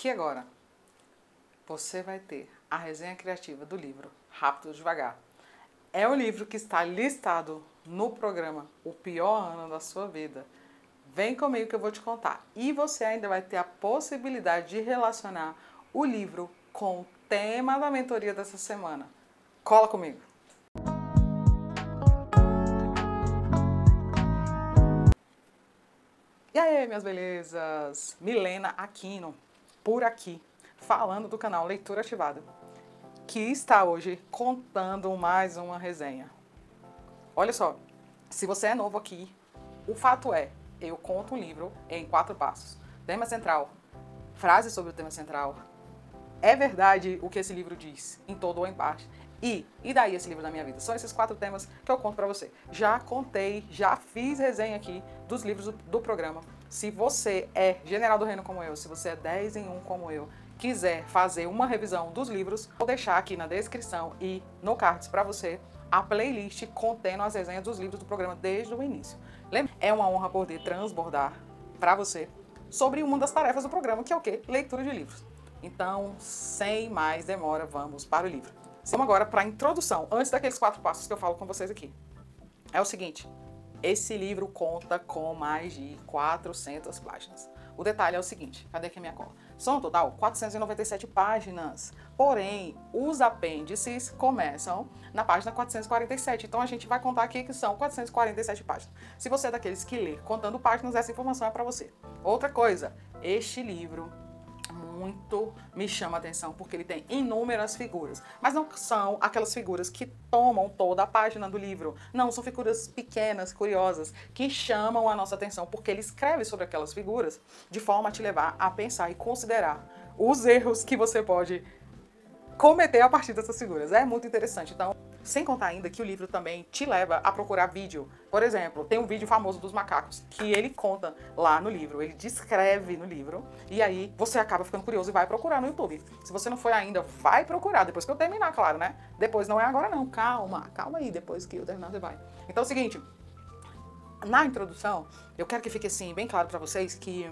Aqui agora, você vai ter a resenha criativa do livro Rápido Devagar. É o livro que está listado no programa O Pior Ano da Sua Vida. Vem comigo que eu vou te contar. E você ainda vai ter a possibilidade de relacionar o livro com o tema da mentoria dessa semana. Cola comigo! E aí, minhas belezas? Milena Aquino, por aqui, falando do canal Leitura Ativada, que está hoje contando mais uma resenha. Olha só, se você é novo aqui, o fato é, eu conto um livro em quatro passos. Tema central, frase sobre o tema central. É verdade o que esse livro diz, em todo ou em parte. E, e daí esse livro da minha vida? São esses quatro temas que eu conto para você. Já contei, já fiz resenha aqui dos livros do, do, programa. Se você é general do reino como eu, se você é 10 em 1 como eu, quiser fazer uma revisão dos livros, vou deixar aqui na descrição e no cards para você a playlist contendo as resenhas dos livros do programa desde o início. Lembra? É uma honra poder transbordar para você sobre uma das tarefas do programa, que é o quê? Leitura de livros. Então, sem mais demora, vamos para o livro. Vamos agora para a introdução, antes daqueles quatro passos que eu falo com vocês aqui. É o seguinte, esse livro conta com mais de 400 páginas. O detalhe é o seguinte, cadê aqui a minha cola? São no total 497 páginas, porém os apêndices começam na página 447. Então a gente vai contar aqui que são 447 páginas. Se você é daqueles que lê contando páginas, essa informação é para você. Outra coisa, este livro muito me chama a atenção porque ele tem inúmeras figuras, mas não são aquelas figuras que tomam toda a página do livro. Não, são figuras pequenas, curiosas, que chamam a nossa atenção porque ele escreve sobre aquelas figuras de forma a te levar a pensar e considerar os erros que você pode cometer a partir dessas figuras. É muito interessante. Então, sem contar ainda que o livro também te leva a procurar vídeo. Por exemplo, tem um vídeo famoso dos macacos que ele conta lá no livro, ele descreve no livro, e aí você acaba ficando curioso e vai procurar no YouTube. Se você não foi ainda, vai procurar, depois que eu terminar, claro, né? Depois não é agora não, calma, calma aí, depois que eu terminar você vai. Então é o seguinte, na introdução, eu quero que fique assim bem claro para vocês que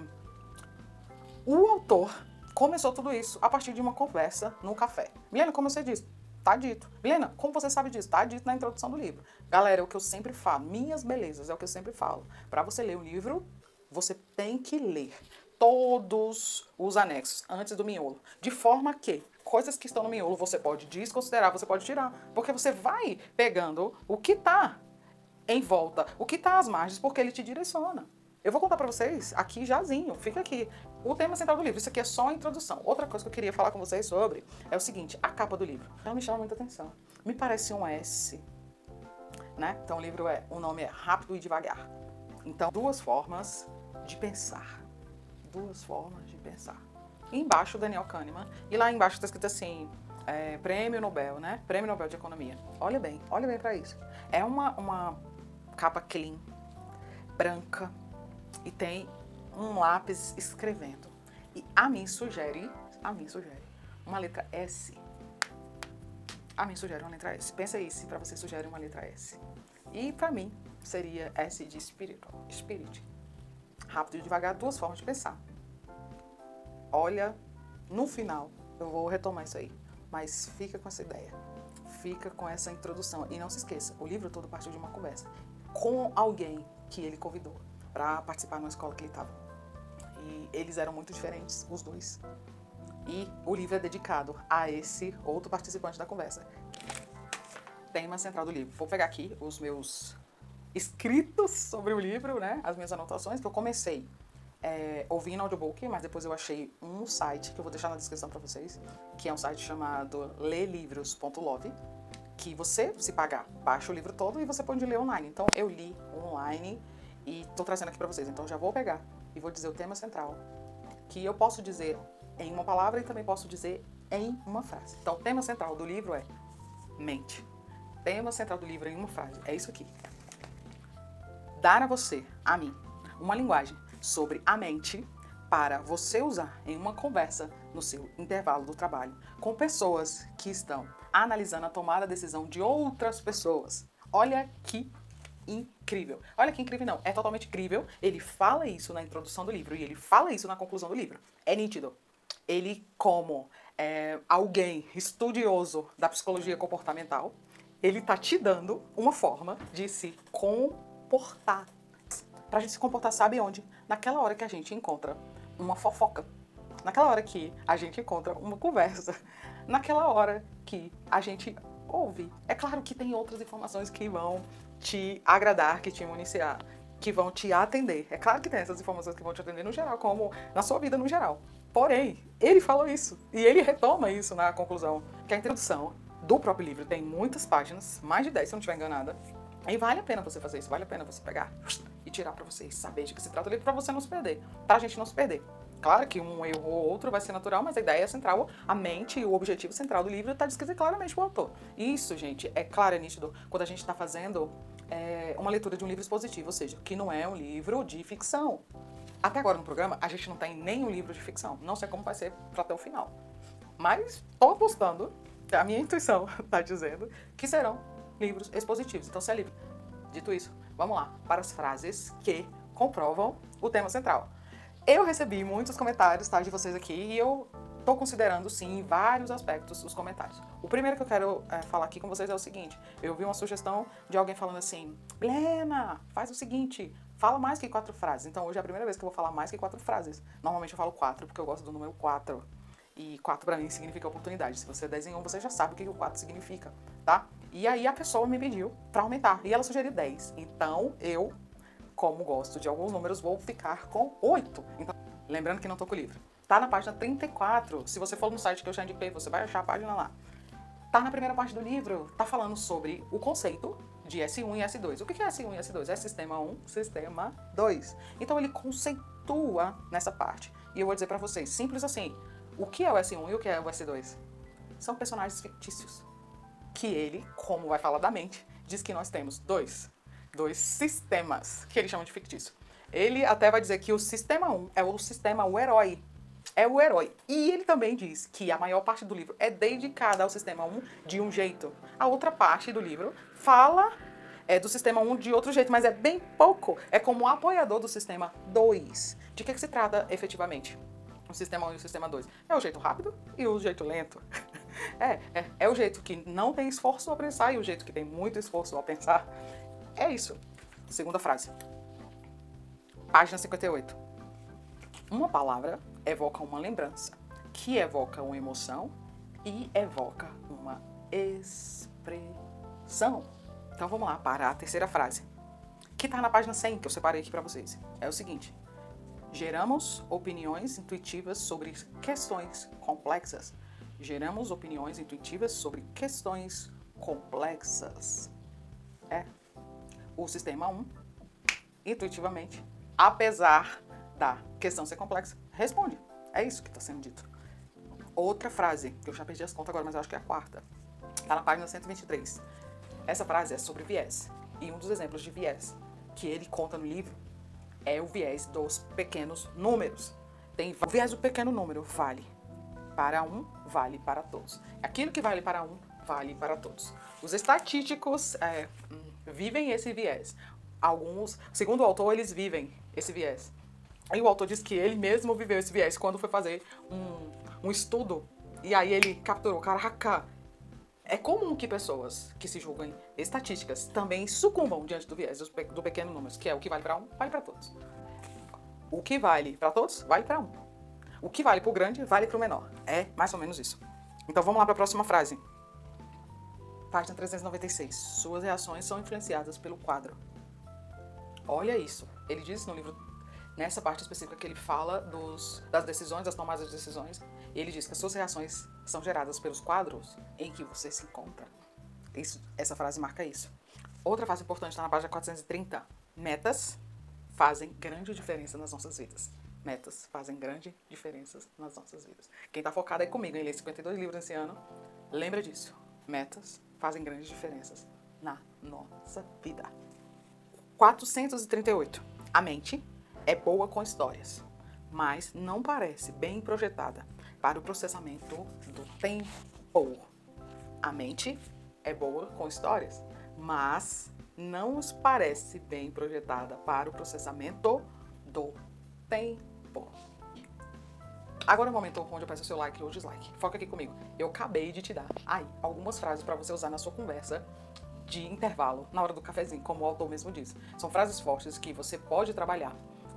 o autor começou tudo isso a partir de uma conversa no café. Milena, como você disse, Tá dito. Helena, como você sabe disso? Tá dito na introdução do livro. Galera, é o que eu sempre falo. Minhas belezas é o que eu sempre falo. Para você ler o livro, você tem que ler todos os anexos antes do miolo. De forma que coisas que estão no miolo você pode desconsiderar, você pode tirar. Porque você vai pegando o que tá em volta, o que tá às margens, porque ele te direciona. Eu vou contar para vocês aqui jazinho, fica aqui. O tema central do livro, isso aqui é só a introdução. Outra coisa que eu queria falar com vocês sobre é o seguinte, a capa do livro. Ela me chama muita atenção. Me parece um S, né? Então o livro é, o nome é Rápido e Devagar. Então, duas formas de pensar. Duas formas de pensar. Embaixo, Daniel Kahneman. E lá embaixo está escrito assim, é, Prêmio Nobel, né? Prêmio Nobel de Economia. Olha bem, olha bem para isso. É uma, uma capa clean, branca, e tem um lápis escrevendo. E a mim sugere, a mim sugere, uma letra S. A mim sugere uma letra S. Pensa aí se para você sugere uma letra S. E para mim seria S de espírito, spirit. Rápido e devagar, duas formas de pensar. Olha, no final eu vou retomar isso aí, mas fica com essa ideia. Fica com essa introdução e não se esqueça, o livro todo partiu de uma conversa com alguém que ele convidou para participar numa escola que ele estava. E eles eram muito diferentes, os dois. E o livro é dedicado a esse outro participante da conversa. Tema central do livro. Vou pegar aqui os meus escritos sobre o livro, né? As minhas anotações que eu comecei é, ouvindo audiobook, mas depois eu achei um site que eu vou deixar na descrição para vocês, que é um site chamado lelivros.love, que você, se pagar, baixa o livro todo e você pode ler online. Então eu li online e estou trazendo aqui para vocês. Então já vou pegar e vou dizer o tema central, que eu posso dizer em uma palavra e também posso dizer em uma frase. Então, o tema central do livro é mente. Tema central do livro em uma frase é isso aqui. Dar a você, a mim, uma linguagem sobre a mente para você usar em uma conversa no seu intervalo do trabalho com pessoas que estão analisando a tomada de decisão de outras pessoas. Olha que incrível. Olha que incrível, não. É totalmente incrível. Ele fala isso na introdução do livro e ele fala isso na conclusão do livro. É nítido. ele como é, alguém estudioso da psicologia comportamental, ele tá te dando uma forma de se comportar. Pra gente se comportar, sabe onde? Naquela hora que a gente encontra uma fofoca. Naquela hora que a gente encontra uma conversa. Naquela hora que a gente ouve. É claro que tem outras informações que vão te agradar, que te municiar, que vão te atender. É claro que tem essas informações que vão te atender no geral, como na sua vida no geral. Porém, ele falou isso e ele retoma isso na conclusão, que a introdução do próprio livro tem muitas páginas, mais de 10 se eu não estiver enganada. E vale a pena você fazer isso, vale a pena você pegar e tirar para vocês saber de que se trata o livro para você não se perder, pra gente não se perder. Claro que um erro ou outro vai ser natural, mas a ideia central, a mente e o objetivo central do livro está descrito claramente pelo autor. Isso, gente, é claro, é nítido quando a gente está fazendo é, uma leitura de um livro expositivo, ou seja, que não é um livro de ficção. Até agora no programa, a gente não tem nenhum livro de ficção. Não sei como vai ser para até o final. Mas estou apostando, a minha intuição está dizendo, que serão livros expositivos. Então, se é livro. Dito isso, vamos lá para as frases que comprovam o tema central. Eu recebi muitos comentários tá, de vocês aqui e eu estou considerando, sim, vários aspectos os comentários. O primeiro que eu quero é, falar aqui com vocês é o seguinte: eu vi uma sugestão de alguém falando assim, Lena, faz o seguinte, fala mais que quatro frases. Então hoje é a primeira vez que eu vou falar mais que quatro frases. Normalmente eu falo quatro, porque eu gosto do número quatro. E quatro para mim significa oportunidade. Se você desenhou, você já sabe o que o quatro significa, tá? E aí a pessoa me pediu para aumentar. E ela sugeriu 10. Então eu, como gosto de alguns números, vou ficar com 8. Então, lembrando que não tô com o livro. Tá na página 34. Se você for no site que eu já indiquei, você vai achar a página lá. Tá na primeira parte do livro, tá falando sobre o conceito de S1 e S2. O que é S1 e S2? É sistema 1, sistema 2. Então ele conceitua nessa parte. E eu vou dizer para vocês, simples assim, o que é o S1 e o que é o S2? São personagens fictícios. Que ele, como vai falar da mente, diz que nós temos dois, dois sistemas, que ele chama de fictício. Ele até vai dizer que o sistema 1 é o sistema, o herói, é o herói. E ele também diz que a maior parte do livro é dedicada ao sistema 1 de um jeito. A outra parte do livro fala é, do sistema 1 de outro jeito, mas é bem pouco. É como apoiador do sistema 2. De que, que se trata efetivamente? O sistema 1 e o sistema 2. É o jeito rápido e o jeito lento. é, é, é o jeito que não tem esforço ao pensar e o jeito que tem muito esforço ao pensar. É isso. Segunda frase. Página 58. Uma palavra evoca uma lembrança, que evoca uma emoção e evoca uma expressão. Então vamos lá para a terceira frase, que está na página 100, que eu separei aqui para vocês. É o seguinte: geramos opiniões intuitivas sobre questões complexas. Geramos opiniões intuitivas sobre questões complexas. É. O sistema 1, intuitivamente, apesar da questão ser complexa, responde. É isso que está sendo dito. Outra frase, que eu já perdi as contas agora, mas acho que é a quarta. Está na página 123. Essa frase é sobre viés. E um dos exemplos de viés que ele conta no livro é o viés dos pequenos números. Tem o viés do pequeno número, vale para um, vale para todos. Aquilo que vale para um, vale para todos. Os estatísticos é, hum, vivem esse viés. Alguns, segundo o autor, eles vivem esse viés. E o autor diz que ele mesmo viveu esse viés quando foi fazer um, um estudo. E aí ele capturou, caraca, é comum que pessoas que se julgam estatísticas também sucumbam diante do viés do pequeno número, que é o que vale para um, vale para todos. O que vale para todos, vale para um. O que vale para o grande, vale para o menor. É mais ou menos isso. Então vamos lá para a próxima frase. Página 396. Suas reações são influenciadas pelo quadro. Olha isso. Ele diz no livro nessa parte específica que ele fala dos, das decisões, das tomadas de decisões, ele diz que as suas reações são geradas pelos quadros em que você se encontra. Isso, essa frase marca isso. Outra frase importante está na página 430. Metas fazem grande diferença nas nossas vidas. Metas fazem grande diferença nas nossas vidas. Quem está focado aí comigo em ler 52 livros esse ano, lembra disso. Metas fazem grandes diferenças na nossa vida. 438. A mente é boa com histórias, mas não parece bem projetada para o processamento do tempo. A mente é boa com histórias, mas não nos parece bem projetada para o processamento do tempo. Agora é o momento onde eu peço o seu like ou dislike. Foca aqui comigo. Eu acabei de te dar aí algumas frases para você usar na sua conversa de intervalo, na hora do cafezinho, como o autor mesmo diz. São frases fortes que você pode trabalhar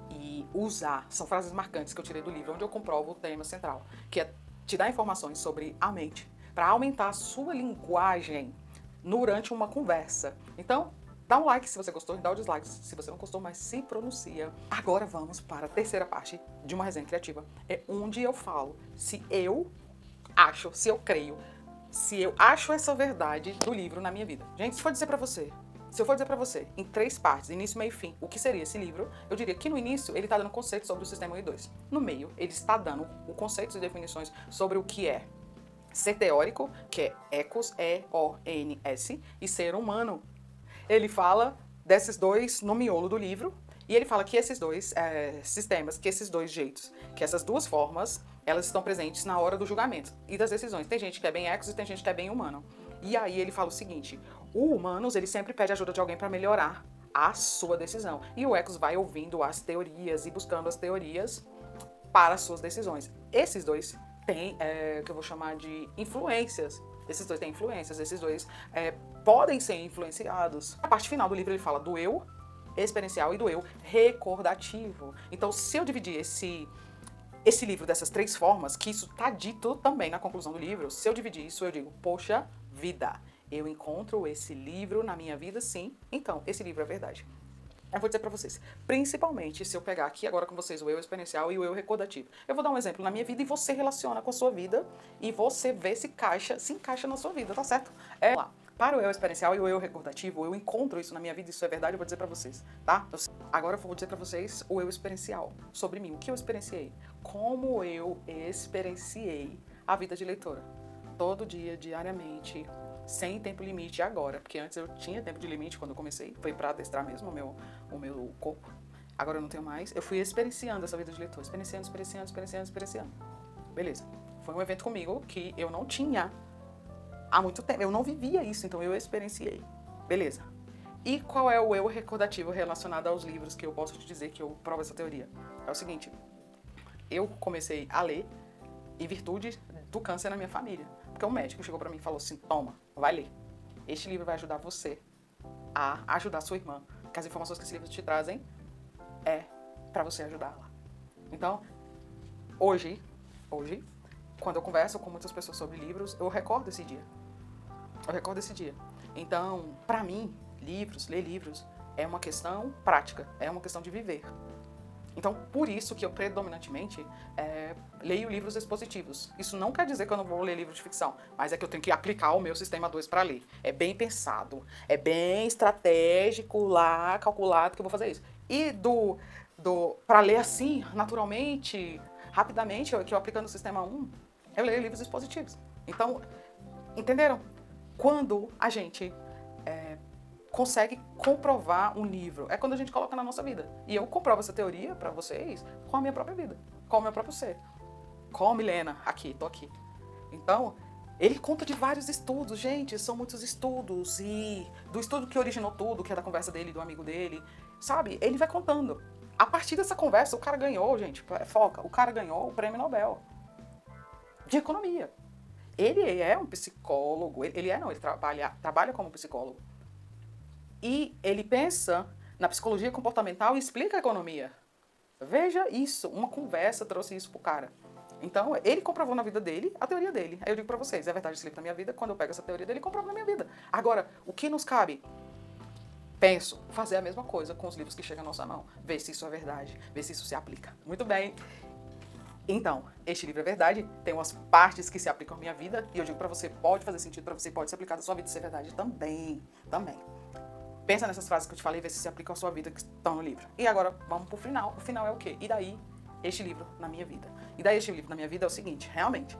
e usar. São frases marcantes que eu tirei do livro, onde eu comprovo o tema central, que é te dar informações sobre a mente, para aumentar a sua linguagem durante uma conversa. Então, dá um like se você gostou e dá o dislike se você não gostou, mas se pronuncia. Agora vamos para a terceira parte de uma resenha criativa. É onde eu falo se eu acho, se eu creio se eu acho essa verdade do livro na minha vida. Gente, se for dizer para você, se eu for dizer para você em três partes, início, meio e fim, o que seria esse livro, eu diria que no início ele está dando conceitos sobre o sistema 1 e 2. No meio, ele está dando o conceitos e definições sobre o que é ser teórico, que é ecos, E-O-N-S, e ser humano. Ele fala desses dois no miolo do livro, e ele fala que esses dois é, sistemas, que esses dois jeitos, que essas duas formas, elas estão presentes na hora do julgamento e das decisões. Tem gente que é bem ecos e tem gente que é bem humano. E aí ele fala o seguinte: o humanos ele sempre pede ajuda de alguém para melhorar a sua decisão. E o ecos vai ouvindo as teorias e buscando as teorias para as suas decisões. Esses dois têm, é, que eu vou chamar de influências. Esses dois têm influências, esses dois é, podem ser influenciados. A parte final do livro ele fala do eu experiencial e do eu recordativo. Então, se eu dividir esse esse livro dessas três formas, que isso está dito também na conclusão do livro, se eu dividir isso, eu digo, poxa vida, eu encontro esse livro na minha vida, sim, então esse livro é verdade. Eu vou dizer para vocês, principalmente se eu pegar aqui agora com vocês o eu experiencial e o eu recordativo. Eu vou dar um exemplo na minha vida e você relaciona com a sua vida e você vê se caixa, se encaixa na sua vida, tá certo? É lá. Para o eu experiencial e o eu recordativo, eu encontro isso na minha vida, isso é verdade, eu vou dizer para vocês, tá? Agora eu vou dizer para vocês o eu experiencial sobre mim, o que eu experienciei, como eu experienciei a vida de leitora. Todo dia, diariamente, sem tempo limite agora, porque antes eu tinha tempo de limite quando eu comecei, foi para adestrar mesmo o meu, o meu corpo. Agora eu não tenho mais. Eu fui experienciando essa vida de leitor, experienciando, experienciando, experienciando, experienciando. Beleza. Foi um evento comigo que eu não tinha há muito tempo. Eu não vivia isso, então eu experienciei. Beleza. E qual é o eu recordativo relacionado aos livros que eu posso te dizer que eu provo essa teoria? É o seguinte: eu comecei a ler em virtude do câncer na minha família. Porque um médico chegou para mim e falou assim: toma, vai ler. Este livro vai ajudar você a ajudar sua irmã. Que as informações que esse livro te trazem é para você ajudá-la. Então, hoje, hoje, quando eu converso com muitas pessoas sobre livros, eu recordo esse dia. Eu recordo esse dia. Então, para mim, livros, ler livros, é uma questão prática, é uma questão de viver. Então, por isso que eu predominantemente é, leio livros expositivos. Isso não quer dizer que eu não vou ler livros de ficção, mas é que eu tenho que aplicar o meu sistema 2 para ler. É bem pensado, é bem estratégico lá, calculado que eu vou fazer isso. E do, do para ler assim, naturalmente, rapidamente, que eu aplicando o sistema 1, eu leio livros expositivos. Então, entenderam? quando a gente consegue comprovar um livro. É quando a gente coloca na nossa vida. E eu comprovo essa teoria para vocês com a minha própria vida, com o meu próprio ser. Com a Milena, aqui, tô aqui. Então, ele conta de vários estudos, gente, são muitos estudos. E do estudo que originou tudo, que é da conversa dele, do amigo dele, sabe? Ele vai contando. A partir dessa conversa, o cara ganhou, gente, foca, o cara ganhou o prêmio Nobel de economia. Ele é um psicólogo, ele é não, ele trabalha, trabalha como psicólogo. E ele pensa na psicologia comportamental e explica a economia. Veja isso, uma conversa trouxe isso pro cara. Então, ele comprovou na vida dele a teoria dele. Aí eu digo para vocês, é verdade esse livro na minha vida, quando eu pego essa teoria dele, comprovo na minha vida. Agora, o que nos cabe? Penso, fazer a mesma coisa com os livros que chegam à nossa mão. Ver se isso é verdade, ver se isso se aplica. Muito bem. Então, este livro é verdade, tem umas partes que se aplicam à minha vida e eu digo para você, pode fazer sentido para você, pode se aplicar na sua vida e ser verdade também, também. Pensa nessas frases que eu te falei, vê se se aplicam à sua vida que estão no livro. E agora, vamos pro final. O final é o quê? E daí, este livro na minha vida. E daí, este livro na minha vida é o seguinte, realmente,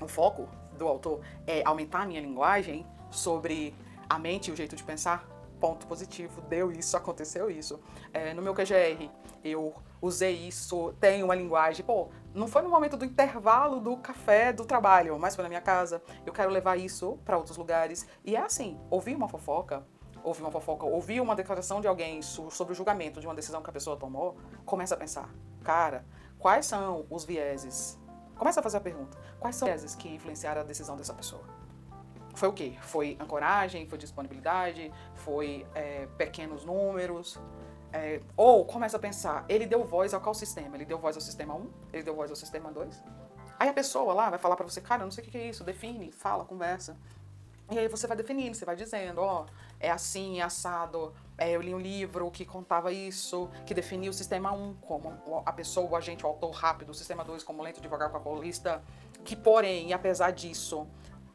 o foco do autor é aumentar a minha linguagem sobre a mente e o jeito de pensar, ponto positivo, deu isso, aconteceu isso. É, no meu QGR, eu usei isso, tenho uma linguagem, pô, não foi no momento do intervalo do café do trabalho, mas foi na minha casa. Eu quero levar isso para outros lugares. E é assim, ouvir uma fofoca, ouvir uma fofoca, ouvir uma declaração de alguém sobre o julgamento de uma decisão que a pessoa tomou, começa a pensar, cara, quais são os vieses Começa a fazer a pergunta: quais são as que influenciaram a decisão dessa pessoa? Foi o quê? Foi ancoragem? Foi disponibilidade? Foi é, pequenos números? É, ou começa a pensar, ele deu voz ao qual sistema? Ele deu voz ao sistema 1? Ele deu voz ao sistema 2? Aí a pessoa lá vai falar para você, cara, eu não sei o que é isso, define, fala, conversa. E aí você vai definindo, você vai dizendo, ó, é assim, é assado. É, eu li um livro que contava isso, que definia o sistema 1 como a pessoa, o agente, o autor rápido, o sistema 2 como lento, devagar, calculista, que porém, apesar disso,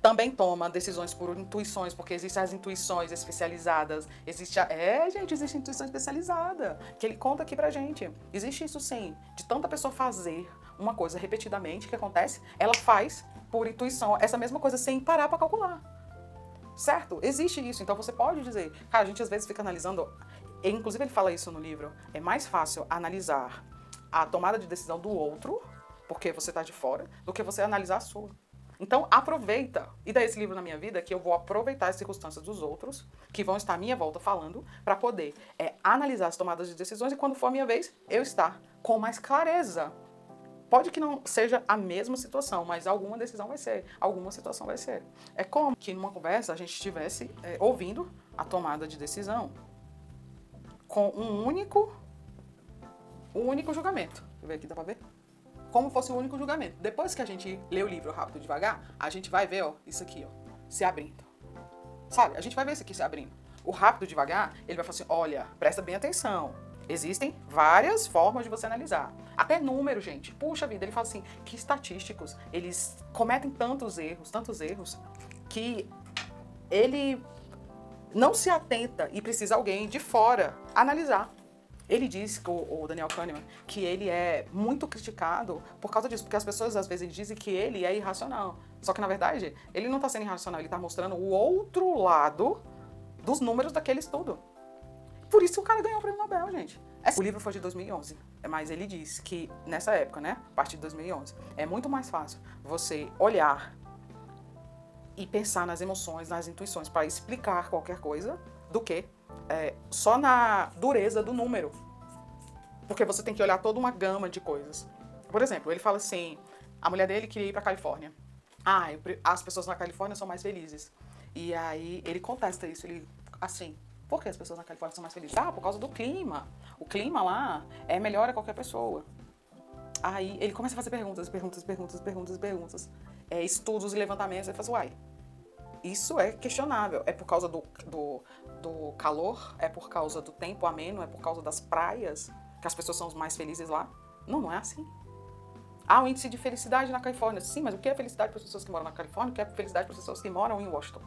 também toma decisões por intuições, porque existem as intuições especializadas. Existe a... É, gente, existe intuição especializada, que ele conta aqui pra gente. Existe isso sim, de tanta pessoa fazer uma coisa repetidamente, que acontece? Ela faz por intuição essa mesma coisa sem parar para calcular. Certo? Existe isso. Então você pode dizer, cara, a gente às vezes fica analisando, inclusive ele fala isso no livro, é mais fácil analisar a tomada de decisão do outro, porque você está de fora, do que você analisar a sua. Então, aproveita. E daí esse livro na minha vida que eu vou aproveitar as circunstâncias dos outros, que vão estar à minha volta falando, para poder é, analisar as tomadas de decisões e quando for a minha vez, eu estar com mais clareza. Pode que não seja a mesma situação, mas alguma decisão vai ser, alguma situação vai ser. É como que numa conversa a gente estivesse é, ouvindo a tomada de decisão com um único, um único julgamento. Deixa eu ver aqui, dá pra ver? como fosse o único julgamento. Depois que a gente lê o livro rápido devagar, a gente vai ver, ó, isso aqui, ó, se abrindo. Sabe? A gente vai ver isso aqui se abrindo. O rápido devagar, ele vai falar assim: olha, presta bem atenção. Existem várias formas de você analisar. Até número, gente. Puxa vida, ele fala assim: que estatísticos, eles cometem tantos erros, tantos erros, que ele não se atenta e precisa alguém de fora analisar. Ele diz, o, o Daniel Kahneman, que ele é muito criticado por causa disso, porque as pessoas às vezes dizem que ele é irracional. Só que na verdade, ele não está sendo irracional, ele está mostrando o outro lado dos números daquele estudo. Por isso o cara ganhou o prêmio Nobel, gente. O livro foi de 2011, mas ele diz que nessa época, né, a partir de 2011, é muito mais fácil você olhar e pensar nas emoções, nas intuições para explicar qualquer coisa do que é, só na dureza do número. Porque você tem que olhar toda uma gama de coisas. Por exemplo, ele fala assim: a mulher dele queria ir para Califórnia. Ah, as pessoas na Califórnia são mais felizes. E aí ele contesta isso, ele assim, por que as pessoas na Califórnia são mais felizes? Ah, por causa do clima. O clima lá é melhor a qualquer pessoa. Aí ele começa a fazer perguntas, perguntas, perguntas, perguntas, perguntas. É, estudos e levantamentos. Ele fala assim, uai, isso é questionável. É por causa do, do, do calor? É por causa do tempo ameno? É por causa das praias? Que as pessoas são mais felizes lá? Não, não é assim. Ah, o índice de felicidade na Califórnia. Sim, mas o que é felicidade para as pessoas que moram na Califórnia? O que é felicidade para as pessoas que moram em Washington?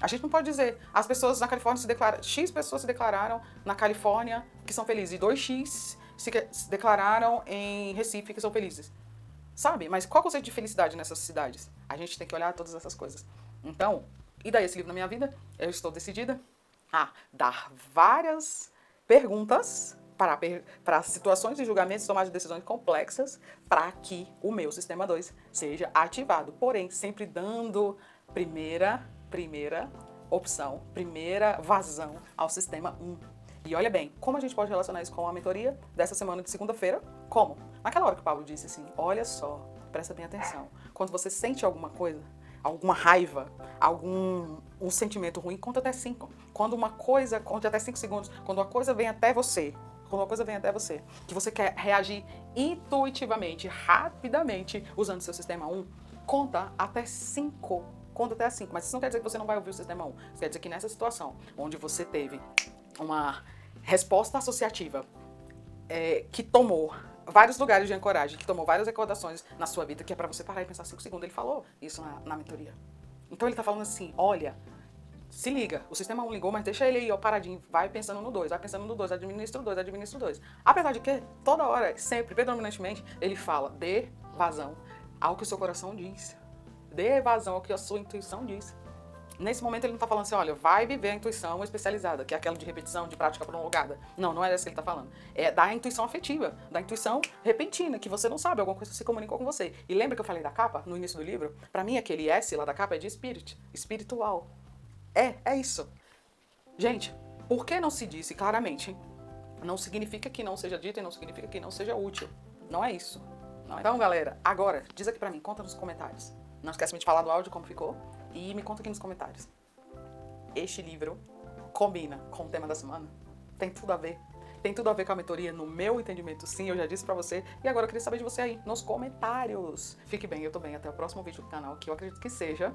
A gente não pode dizer, as pessoas na Califórnia se declararam, X pessoas se declararam na Califórnia que são felizes e 2X se declararam em Recife que são felizes. Sabe? Mas qual é o conceito de felicidade nessas cidades? A gente tem que olhar todas essas coisas. Então, e daí esse livro na minha vida? Eu estou decidida a dar várias perguntas para, para situações de julgamentos e tomar de decisões complexas para que o meu sistema 2 seja ativado. Porém, sempre dando primeira, primeira opção, primeira vazão ao sistema 1. E olha bem, como a gente pode relacionar isso com a mentoria dessa semana de segunda-feira? Como? Naquela hora que o Paulo disse assim: olha só, presta bem atenção. Quando você sente alguma coisa, alguma raiva, algum um sentimento ruim, conta até cinco. Quando uma coisa, conta até cinco segundos. Quando uma coisa vem até você, quando uma coisa vem até você, que você quer reagir intuitivamente, rapidamente, usando seu sistema 1, conta até cinco. Conta até cinco. Mas isso não quer dizer que você não vai ouvir o sistema 1. Isso quer dizer que nessa situação, onde você teve uma resposta associativa é, que tomou vários lugares de ancoragem, que tomou várias recordações na sua vida, que é para você parar e pensar cinco segundos. Ele falou isso na, na mentoria. Então ele tá falando assim: olha, se liga, o sistema 1 ligou, mas deixa ele aí, ó, paradinho, vai pensando no 2, vai pensando no 2, administra o 2, administra o 2. Apesar de que, toda hora, sempre, predominantemente, ele fala, dê vazão ao que o seu coração diz. Dê vazão ao que a sua intuição diz. Nesse momento ele não está falando assim, olha, vai viver a intuição especializada, que é aquela de repetição, de prática prolongada. Não, não é essa que ele está falando. É da intuição afetiva, da intuição repentina, que você não sabe, alguma coisa se comunicou com você. E lembra que eu falei da capa no início do livro? Para mim, aquele S lá da capa é de spirit, espiritual. É, é isso. Gente, por que não se disse claramente? Não significa que não seja dito e não significa que não seja útil. Não é isso. Então, galera, agora, diz aqui pra mim, conta nos comentários. Não esquece de falar do áudio como ficou e me conta aqui nos comentários. Este livro combina com o tema da semana? Tem tudo a ver? Tem tudo a ver com a mentoria, no meu entendimento, sim, eu já disse pra você. E agora eu queria saber de você aí, nos comentários. Fique bem, eu tô bem. Até o próximo vídeo do canal, que eu acredito que seja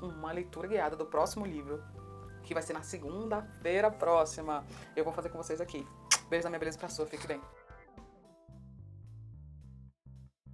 uma leitura guiada do próximo livro, que vai ser na segunda-feira próxima. Eu vou fazer com vocês aqui. Beijo da minha beleza pra sua, fique bem.